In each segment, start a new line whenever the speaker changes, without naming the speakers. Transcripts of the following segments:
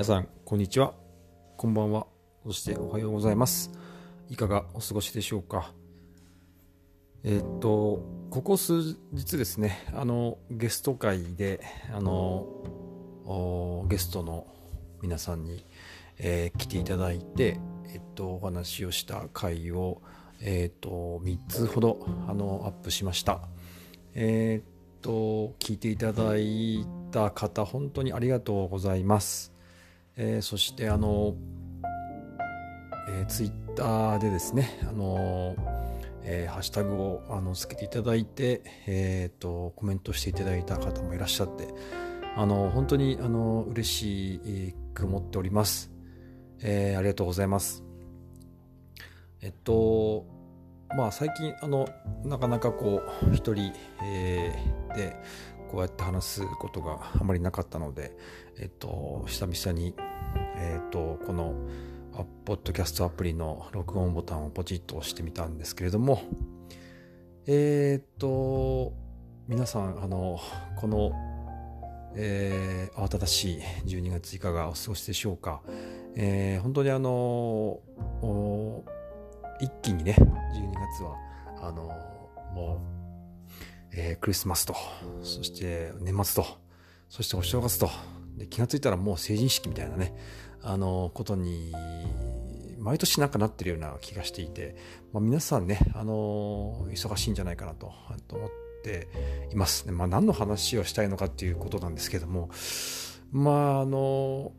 皆さん、こんにちは。こんばんは。そしておはようございます。いかがお過ごしでしょうか。えっと、ここ数日ですね、あの、ゲスト会で、あの、ゲストの皆さんに、えー来ていただいて、えっと、お話をした回を、えっと、3つほど、あの、アップしました。えっと、聞いていただいた方、本当にありがとうございます。えーそして、あの、えーツイッターでですね、あのえーハッシュタグをあのつけていただいて、えーと、コメントしていただいた方もいらっしゃって、あの、本当に、あの、嬉しく思っております。えーありがとうございます。えっと、まあ最近、あの、なかなかこう、一人、えーで、こうやって話すことがあまりなかったので、えっと、久々に、えっと、この、ポッドキャストアプリの録音ボタンをポチッと押してみたんですけれども、えーと、皆さん、あの、この、えー慌ただしい12月いかがお過ごしでしょうか。えー本当にあの、一気にね、12月は、あの、もう、えークリスマスと、そして年末と、そしてお正月と、で気がついたらもう成人式みたいなね、あの、ことに、毎年なんかなってるような気がしていて、まあ、皆さんね、あの、忙しいんじゃないかなと思っていますね。まあ、何の話をしたいのかっていうことなんですけども、まあ、あの、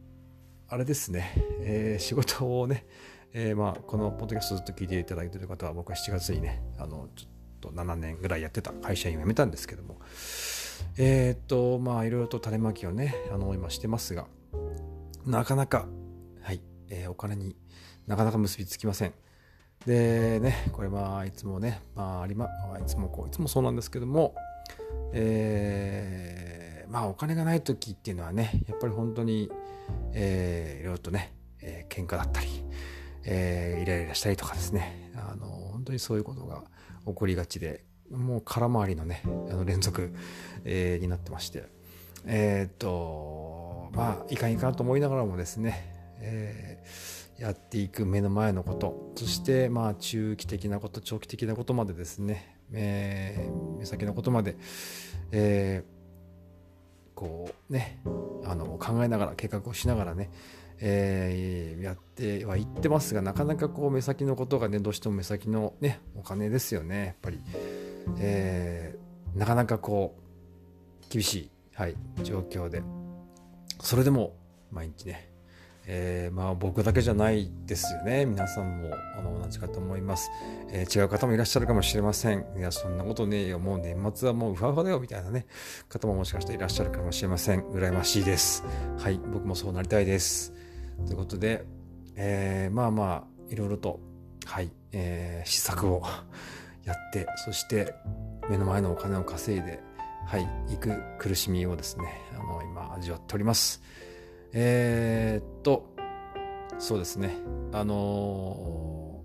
あれですね、えー仕事をね、えーまあ、このポッドキャストずっと聞いていただいている方は、僕は7月にね、あの、ちょっと7年ぐらいやってた会社員を辞めたんですけども、えーっと、まあ、いろいろと種まきをね、あの、今してますが、なかなか、はい、えーお金になかなか結びつきません。でね、これまあ、いつもね、まあ、ありま、いつもこう、いつもそうなんですけども、えーまあ、お金がない時っていうのはね、やっぱり本当に、えーいろいろとね、えー喧嘩だったり、えーイライラしたりとかですね、あの、本当にそういうことが起こりがちで、もう空回りのね、あの連続、えーになってまして、えーっと、まあ、いかんいかんと思いながらもですね、えーやっていく目の前のこと、そして、まあ、中期的なこと、長期的なことまでですね、えー目先のことまで、えーこうね、あの、考えながら、計画をしながらね、えーやってはいってますが、なかなかこう、目先のことがね、どうしても目先のね、お金ですよね、やっぱり。えーなかなかこう、厳しい、はい、状況で。それでも、毎日ね、えーまあ僕だけじゃないですよね。皆さんもあの同じかと思います、えー違う方もいらっしゃるかもしれません。いや、そんなことねえよ。もう年末はもうふわふわだよ。みたいなね、方ももしかしたらいらっしゃるかもしれません。羨ましいです。はい、僕もそうなりたいです。ということで、えーまあまあ、いろいろと、はい、えー施策をやって、そして目の前のお金を稼いで、はい、行く苦しみをですね、あの、今味わっております。えーっと、そうですね。あのー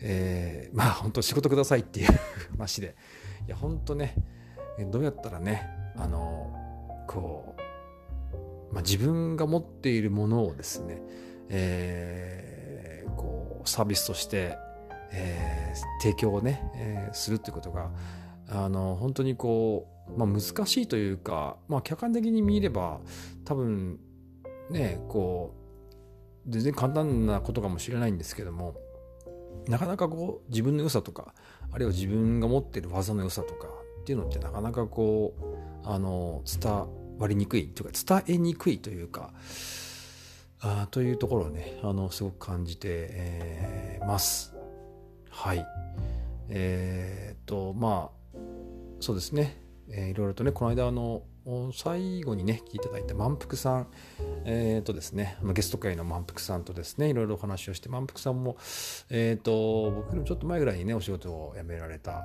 えーまあ本当仕事くださいっていう 話で。いや本当ね、どうやったらね、あのーこう、まあ、自分が持っているものをですね、えーこう、サービスとして、えー提供をね、えーするっていうことが、あの、本当にこう、まあ難しいというか、まあ客観的に見れば、多分、ね、こう、全然簡単なことかもしれないんですけども、なかなかこう、自分の良さとか、あるいは自分が持ってる技の良さとかっていうのってなかなかこう、あの、伝わりにくいというか、伝えにくいというか、あというところをね、あの、すごく感じて、えーます。はい。えーっと、まあ、そうですね。えーいろいろとね、この間、あの、最後にね、聞いていただいた満腹さん、えーとですね、ゲスト会の満腹さんとですね、いろいろお話をして、満腹さんも、えーと、僕よりもちょっと前ぐらいにね、お仕事を辞められた、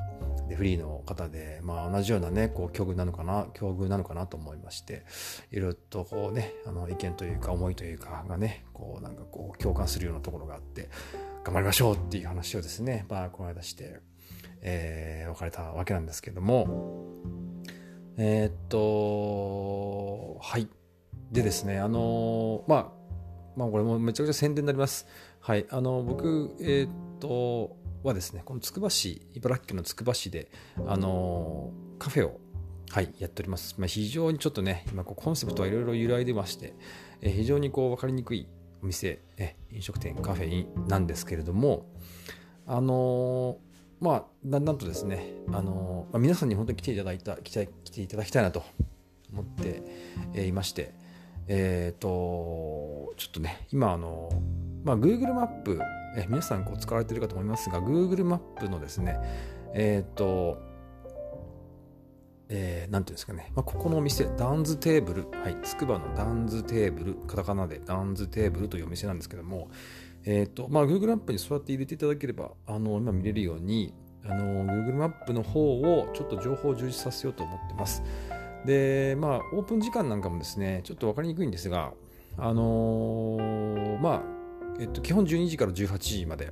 でフリーの方で、まあ同じようなね、こう、境遇なのかな、境遇なのかなと思いまして、いろいろとこうね、あの、意見というか、思いというかがね、こう、なんかこう、共感するようなところがあって、頑張りましょうっていう話をですね、まあ、この間して、えー別れたわけなんですけども、えーっと、はい。でですね、あの、まあ、まあ、これもめちゃくちゃ宣伝になります。はい、あの僕、えー、っと、はですね、このつくば市、茨城県のつくば市で、あの、カフェを、はい、やっております。まあ、非常にちょっとね、今コンセプトはいろいろ揺らいでまして、えー、非常にこう分かりにくいお店、え飲食店、カフェインなんですけれども、あのー、まあ、だんだんとですね、あのまあ、皆さんに本当に来ていただいた、来て来ていただきたいなと思っていまして、えっ、ー、と、ちょっとね、今、あの、まあ、Google マップ、え皆さんこう使われているかと思いますが、Google マップのですね、えっ、と、えー、なんていうんですかね、まあ、ここのお店、ダンズテーブル、はい、つくばのダンズテーブル、カタカナでダンズテーブルというお店なんですけども、えっ、ー、と、まあ、Google マップにそうやって入れていただければ、あの、今見れるように、あの、Google マップの方をちょっと情報を充実させようと思ってます。で、まあ、オープン時間なんかもですね、ちょっと分かりにくいんですが、あのー、まあ、えっと、基本12時から18時まで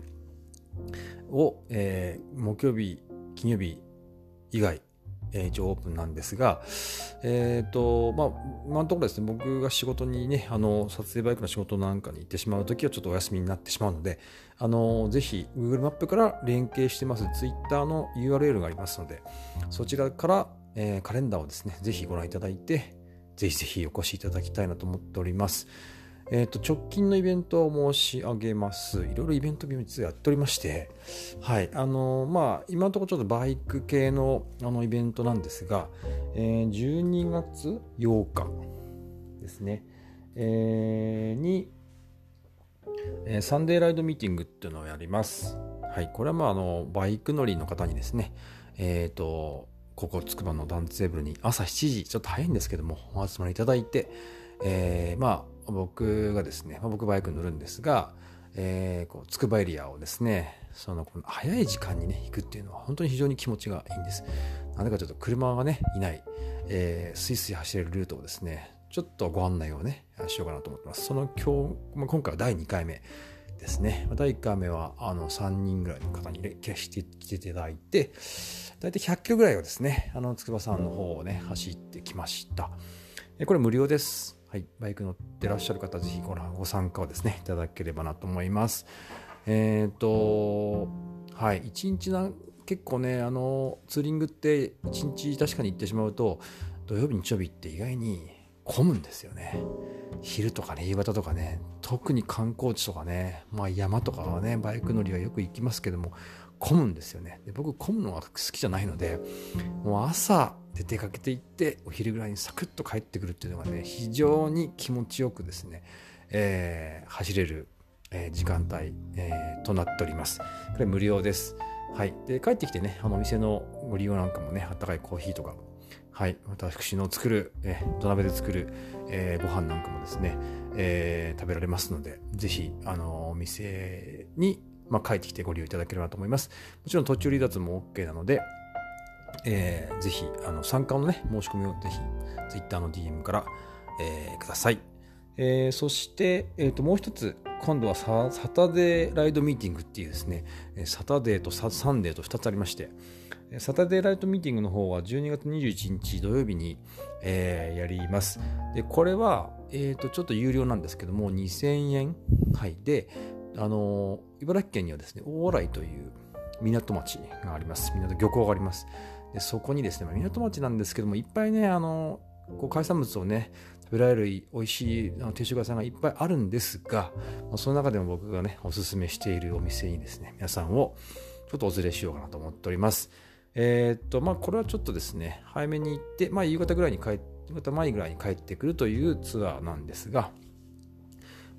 を、えー、木曜日、金曜日以外、え、一応オープンなんですが、えっ、ー、と、まあ、今のところですね、僕が仕事にね、あの、撮影バイクの仕事なんかに行ってしまうときはちょっとお休みになってしまうので、あの、ぜひ Google マップから連携してます Twitter の URL がありますので、そちらからえー、カレンダーをですね、ぜひご覧いただいて、ぜひぜひお越しいただきたいなと思っております。えっ、ー、と、直近のイベントを申し上げます。いろいろイベント実はやっておりまして、はい、あの、まあ、今のところちょっとバイク系のあのイベントなんですが、えー、12月8日ですね、えー、に、えー、サンデーライドミーティングっていうのをやります。はい、これはまあ、あの、バイク乗りの方にですね、えっ、ー、と、ここつくばのダンステーブルに朝7時、ちょっと早いんですけども、お集まりいただいて、えー、まあ、僕がですね、まあ、僕バイクに乗るんですが、えー、こうつくばエリアをですね、そのこの早い時間にね、行くっていうのは本当に非常に気持ちがいいんです。なぜかちょっと車がね、いない、えー、スイスイ走れるルートをですね、ちょっとご案内をね、しようかなと思ってます。その今日、まあ、今回は第2回目ですね。第1回目はあの3人ぐらいの方に消してきていただいて、大体100キロぐらいをですね、あの、筑波山の方をね、走ってきました。これ無料です。はい。バイク乗ってらっしゃる方、ぜひごご参加をですね、いただければなと思います。えっ、ー、と、はい。1日な、結構ね、あの、ツーリングって1日確かに行ってしまうと、土曜日、日曜日って意外に混むんですよね。昼とかね、夕方とかね、特に観光地とかね、まあ山とかはね、バイク乗りはよく行きますけども、混むんですよねで僕混むのが好きじゃないのでもう朝で出かけていってお昼ぐらいにサクッと帰ってくるっていうのがね非常に気持ちよくですね、えー、走れる、え、時間帯、えー、となっております。これ無料です。はい。で帰ってきてねあのお店のご利用なんかもねあったかいコーヒーとかはい、私の作る、え土鍋で作る、えー、ご飯なんかもですね、えー、食べられますので、ぜひ、あのお店にまあ、帰ってきてご利用いただければと思います。もちろん途中離脱も OK なので、えー、ぜひ、あの、参加のね、申し込みをぜひ、Twitter の DM から、えー、ください。えー、そして、えー、ともう一つ、今度はササタデーライドミーティングっていうですね、サタデーとササンデーと2つありまして、サタデーライトミーティングの方は12月21日土曜日に、えー、やります。で、これは、えー、とちょっと有料なんですけども、2000円、はい、で、あの茨城県にはですね大洗という港町があります港漁港がありますでそこにですね、まあ、港町なんですけどもいっぱいねあのこう海産物をね食べられる美味しい定食屋さんがいっぱいあるんですが、ま、その中でも僕がねおすすめしているお店にですね皆さんをちょっとお連れしようかなと思っております。えー、っとまあこれはちょっとですね早めに行って、まあ、夕方ぐらいに帰夕方前ぐらいに帰ってくるというツアーなんですが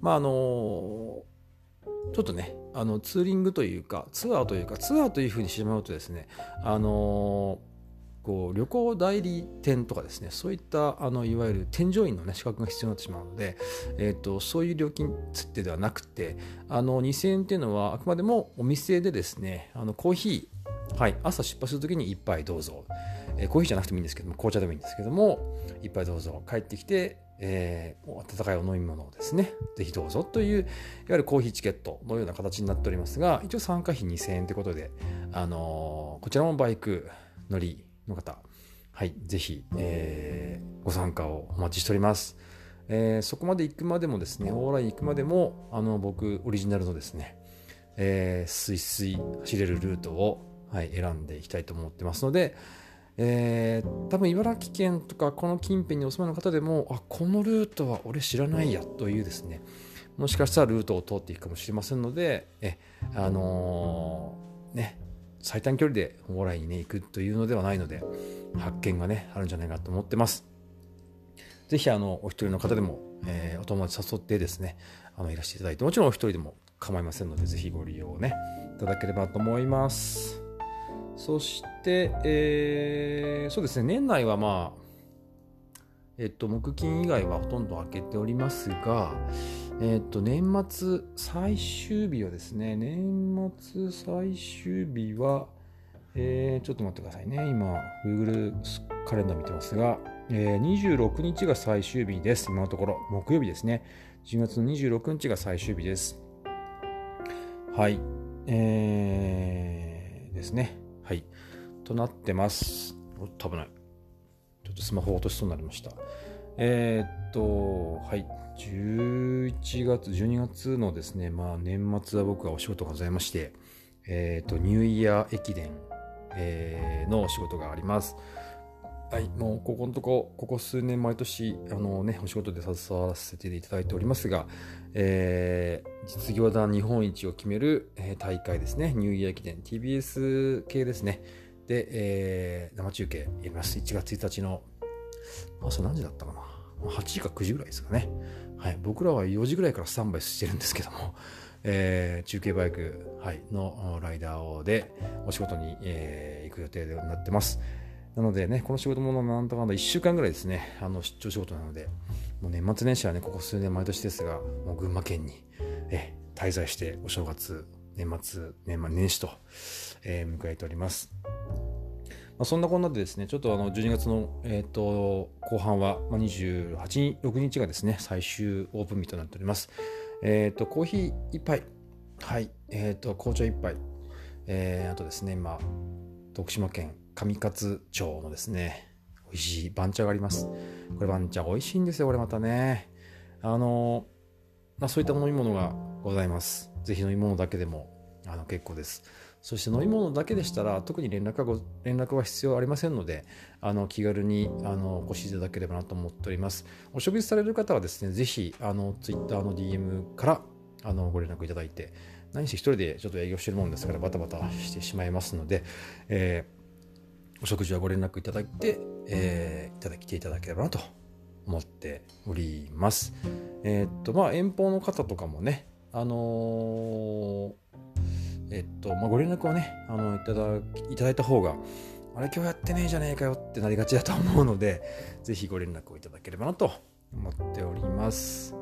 まああのちょっとね、あのツーリングというか、ツアーというか、ツアーというふうにしてしまうとですね、あのー、こう旅行代理店とかですね、そういったあのいわゆる添乗員の、ね、資格が必要になってしまうので、えーと、そういう料金設定ではなくて、あの2000円っていうのはあくまでもお店でですね、あのコーヒー、はい、朝出発するときに1杯どうぞ、えー、コーヒーじゃなくてもいいんですけども、紅茶でもいいんですけども、1杯どうぞ、帰ってきて、えー、温かいお飲み物をですね、ぜひどうぞという、いわゆるコーヒーチケットのような形になっておりますが、一応参加費2000円ということで、あのー、こちらもバイク乗りの方、はい、ぜひ、えー、ご参加をお待ちしております。えー、そこまで行くまでもですね、往来に行くまでも、あの、僕、オリジナルのですね、えー、スイスイ走れるルートを、はい、選んでいきたいと思ってますので、えー、多分茨城県とかこの近辺にお住まいの方でも、あ、このルートは俺知らないやというですね、もしかしたらルートを通っていくかもしれませんので、え、あのー、ね、最短距離で往来にね、行くというのではないので、発見がね、あるんじゃないかと思ってます。ぜひ、あの、お一人の方でも、えー、お友達誘ってですね、あの、いらしていただいて、もちろんお一人でも構いませんので、ぜひご利用ね、いただければと思います。そして、えー、そうですね、年内はまあ、えっと、木金以外はほとんど開けておりますが、えっと、年末最終日はですね、年末最終日は、えー、ちょっと待ってくださいね。今、Google カレンダー見てますが、えー、26日が最終日です。今のところ。木曜日ですね。10月の26日が最終日です。はい。えー、ですね。はい。となってます。おっと、危ない。ちょっとスマホ落としそうになりました。えー、っと、はい。11月、12月のですね、まあ年末は僕はお仕事がございまして、えー、と、ニューイヤー駅伝、えー、のお仕事があります。はい、もうここのとこ、ここ数年毎年、あのね、お仕事で携わらせていただいておりますが、えー、実業団日本一を決める、えー、大会ですね、ニューイヤー駅伝、TBS 系ですね。で、えー、生中継やります。1月1日の、朝何時だったかな ?8 時か9時ぐらいですかね。はい、僕らは4時ぐらいからスタンバイしてるんですけども、えー、中継バイク、はい、のライダーでお仕事に、えー、行く予定になってます。なのでね、この仕事もなんとか1週間ぐらいですね、あの出張仕事なので、もう年末年始はね、ここ数年毎年ですが、もう群馬県にえ滞在してお正月、年末、年末年始と、えー、迎えております。まあ、そんなこんなでですね、ちょっとあの12月の、えーと、後半は、まあ、28、6日がですね、最終オープン日となっております。えっ、ー、と、コーヒー一杯、はい、えっ、ー、と、紅茶一杯、えー、あとですね、今、徳島県上勝町のですね、美味しい番茶があります。これ番茶美味しいんですよ、これまたね。あの、まあ、そういった飲み物がございます。ぜひ飲み物だけでもあの結構です。そして飲み物だけでしたら特に連絡はご連絡は必要ありませんのであの気軽にあのお越しいただければなと思っております。お食事される方はですね、ぜひあの Twitter の DM からあのご連絡いただいて何せ一人でちょっと営業してるもんですからバタバタしてしまいますので、えーお食事はご連絡いただいて、えー、いただきていただければなと思っております。えー、っと、まあ、遠方の方とかもね、あのー、えっと、まあ、ご連絡をね、あの、いただ、いただいた方が、あれ今日やってねえじゃねえかよってなりがちだと思うので、ぜひご連絡をいただければなと思っております。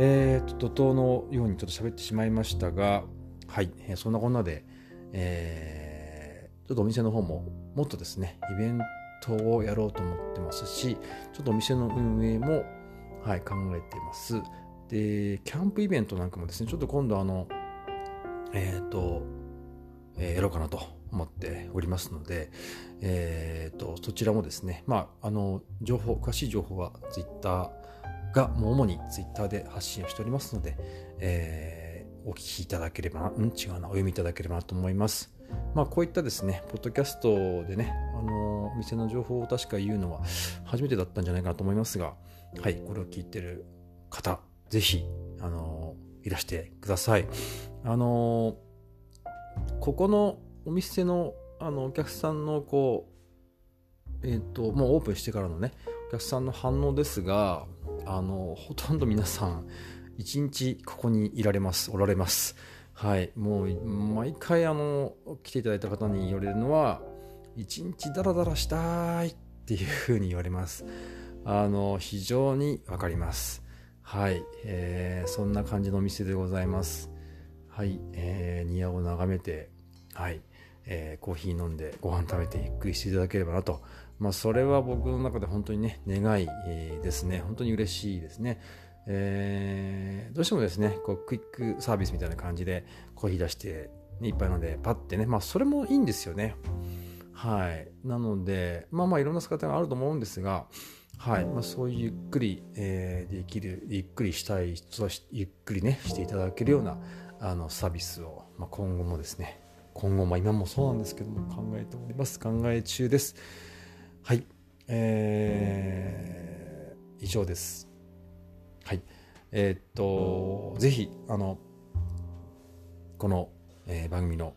えー、と、怒涛のようにちょっと喋ってしまいましたが、はい、えー、そんなこんなで、えー、ちょっとお店の方ももっとですね、イベントをやろうと思ってますし、ちょっとお店の運営も、はい、考えています。で、キャンプイベントなんかもですね、ちょっと今度あの、えっ、ー、と、えー、やろうかなと思っておりますので、えっ、ー、と、そちらもですね、まあ、あの、情報、詳しい情報は Twitter が、もう主に Twitter で発信をしておりますので、えー、お聞きいただければな、うん、違うな、お読みいただければなと思います。まあ、こういったですね、ポッドキャストでね、あの、お店の情報を確か言うのは初めてだったんじゃないかなと思いますが、はい、これを聞いてる方、ぜひ、あの、いらしてください。あの、ここのお店の、あの、お客さんの、こう、えっ、ー、と、もうオープンしてからのね、お客さんの反応ですが、あの、ほとんど皆さん、一日ここにいられます、おられます。はい、もう毎回あの来ていただいた方に言われるのは一日ダラダラしたいっていうふうに言われます。あの非常にわかります。はい、えー、そんな感じのお店でございます。はい、えー、庭を眺めてはい、えー、コーヒー飲んでご飯食べてゆっくりしていただければなとまあそれは僕の中で本当にね願い、ですね本当に嬉しいですねえー、どうしてもですね、こうクイックサービスみたいな感じでコーヒー出して、ね、一杯飲んでパッてね、まあそれもいいんですよね。はい。なので、まあまあいろんな姿があると思うんですが、はいまあ、そういうゆっくり、えー、できるゆっくりしたい人はゆっくりねしていただけるようなあのサービスを、まあ、今後もですね今後、まあ、今もそうなんですけども考えております。考え中です。はい。えー、以上です。はい。えー、っとぜひあのこの、えー、番組の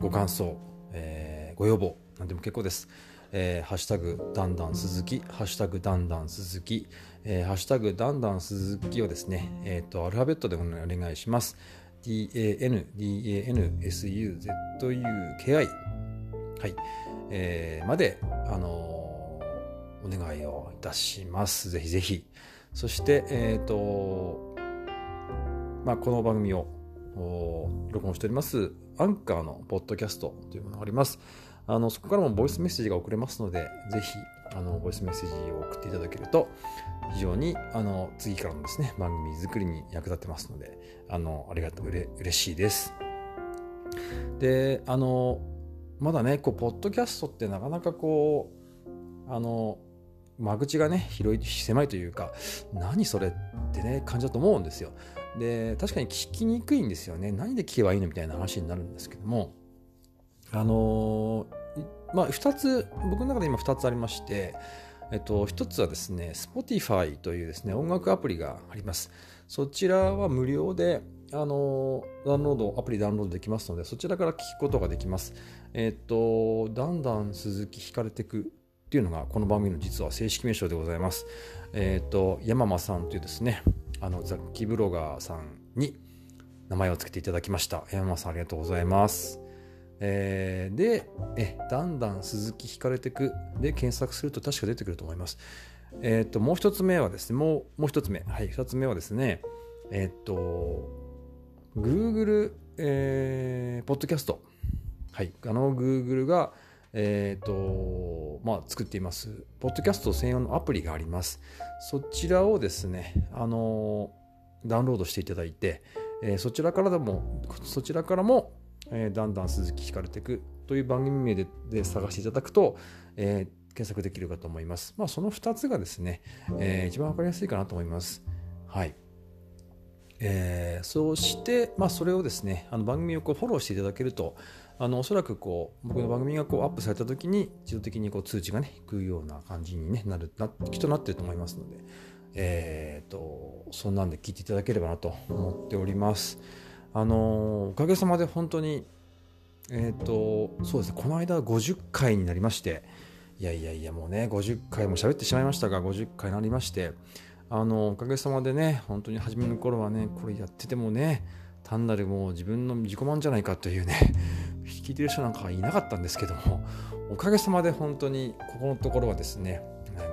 ご感想、えー、ご要望何でも結構です。えー、ハッシュタグだんだん鈴木、ハッシュタグだんだん鈴木、えー、ハッシュタグだんだん鈴木をですね、えっ、ー、と、アルファベットでお願いします。Dan, dan, su, z, u, k, i はい、えー、まで、あのー、お願いをいたします。ぜひぜひ。そして、えっ、ー、と、まあ、この番組を録音しております、アンカーのポッドキャストというものがあります。あのそこからもボイスメッセージが送れますので、ぜひあのボイスメッセージを送っていただけると、非常にあの次からのですね、番組作りに役立ってますので、あのありがとう、うれ嬉しいです。で、あの、まだね、こう、ポッドキャストってなかなかこう、あの、間口がね、広い、狭いというか、何それってね、感じだと思うんですよ。で、確かに聞きにくいんですよね。何で聞けばいいのみたいな話になるんですけども、あのまあ、2つ、僕の中で今2つありまして、えっと、1つはですね、Spotify というですね、音楽アプリがあります。そちらは無料で、あの、ダウンロード、アプリダウンロードできますので、そちらから聞くことができます。えっと、だんだん鈴木引かれてくっていうのが、この番組の実は正式名称でございます。えっと、山間さんというですね、あの、雑記ブロガーさんに名前を付けていただきました。山間さんありがとうございます。えー、で、え、だんだん鈴木引かれてくで検索すると確か出てくると思います。えっ、ー、と、もう一つ目はですね、もう、もう一つ目。はい、二つ目はですね、えっ、ー、と、Google、えー、ポッドキャスト。はい、あの Google が、えっ、と、まあ、作っています、ポッドキャスト専用のアプリがあります。そちらをですね、あの、ダウンロードしていただいて、えー、そちらからでも、そちらからも、えー、だんだん鈴木ひかれていくという番組名でで探していただくと、えー、検索できるかと思います。まあ、その2つがですね、えー、一番わかりやすいかなと思います。はい。えー、そして、まあ、それをですね、あの番組をこうフォローしていただけると、あのおそらくこう僕の番組がこうアップされた時に自動的にこう通知がね、いくような感じに、ね、なるなきっとなってると思いますので、えーと、そんなんで聞いていただければなと思っております。あのおかげさまで本当にえっ、ー、とそうですねこの間50回になりましていやいやいやもうね50回も喋ってしまいましたが50回になりましてあのおかげさまでね本当に初めの頃はねこれやっててもね単なるもう自分の自己満じゃないかというね聞いてる人なんかはいなかったんですけどもおかげさまで本当にここのところはですね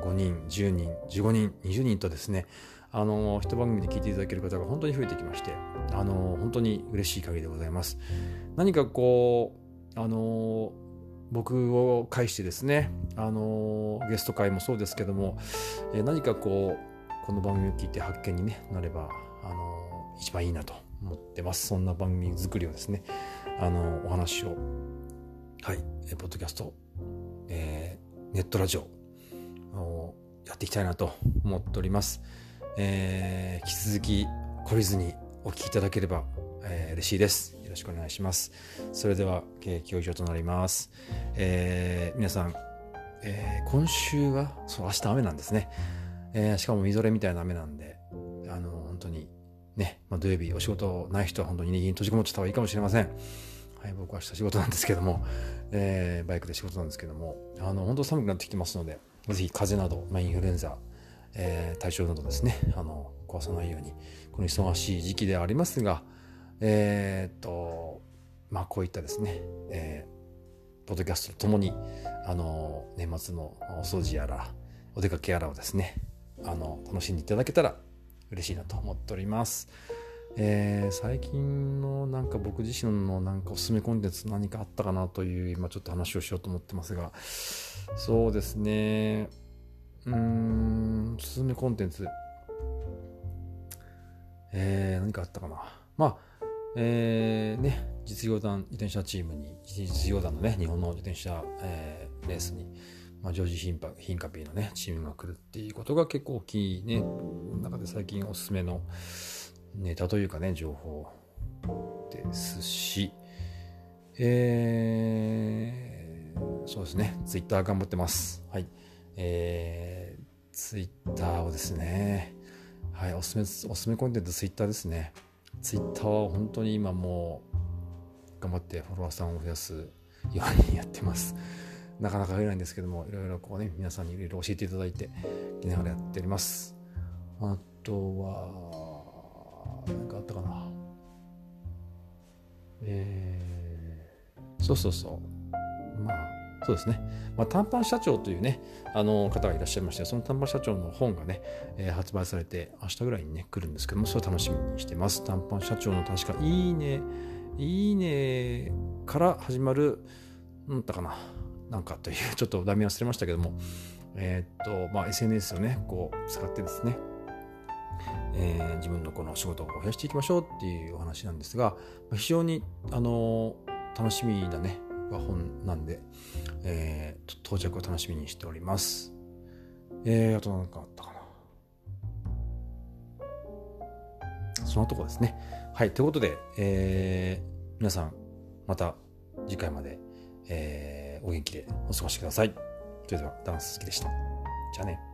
5人10人15人20人とですねあの一番組で聞いていただける方が本当に増えてきましてあの本当に嬉しい限りでございます何かこうあの僕を介してですねあのゲスト会もそうですけどもえ何かこうこの番組を聞いて発見に、ね、なればあの一番いいなと思ってますそんな番組作りをですねあのお話をはいポッドキャスト、えー、ネットラジオやっていきたいなと思っております。えー、引き続き懲りずにお聞きいただければ、えー、嬉しいです。よろしくお願いします。それでは、経営以上となります。えー、皆さん、えー、今週は、そう、明日雨なんですね。えー、しかもみぞれみたいな雨なんで、あの、本当に、ね、まあ、土曜日お仕事ない人は本当に握りに閉じこもってた方がいいかもしれません。はい、僕は明日仕事なんですけども、えー、バイクで仕事なんですけども、あの、本当寒くなってきてますので、ぜひ風邪など、まあ、インフルエンザ、えー、体調などですね、あの、壊さないように、この忙しい時期ではありますが、えー、っと、まあ、こういったですね、えー、ポッドキャストとともに、あの、年末のお掃除やら、お出かけやらをですね、あの、楽しんでいただけたら嬉しいなと思っております。えー、最近のなんか僕自身のなんかおすすめコンテンツ何かあったかなという今ちょっと話をしようと思ってますがそうですねうーん、おすすめコンテンツ。えー、何かあったかな。まあ、えー、ね、実業団自転車チームに、実業団のね、日本の自転車、えー、レースに、まあ、ジョージ・ヒンパヒンカピーのね、チームが来るっていうことが結構大きいね、中で最近おすすめのネタというかね、情報ですし、えー、そうですね、ツイッター頑張ってます。はい。えー、ツイッターをですね、はい、おすすめ、おすすめコンテンツツイッターですね。ツイッターは本当に今もう頑張ってフォロワーさんを増やすようにやってます。なかなか増えないんですけども、いろいろこうね、皆さんにいろいろ教えていただいて、きながらやっております。あとは、何かあったかな。えー、そうそうそう。まあ、そうですね。まあ、短パン社長というね、あの方がいらっしゃいまして、その短パン社長の本がね、えー、発売されて、明日ぐらいにね、来るんですけども、それを楽しみにしてます。短パン社長の確か、いいね、いいねから始まる、なんだかな、なんかという、ちょっと題名忘れましたけども、えー、っと、まあ、SNS をね、こう、使ってですね、えー、自分のこの仕事を増やしていきましょうっていうお話なんですが、非常に、あの楽しみなね、本なんで、えー、到着を楽しみにしております。えー、あと何かあったかな。そのとこですね。はい、ということで、えー、皆さん、また次回まで、えー、お元気でお過ごしください。それでは、ダンス好きでした。じゃあね。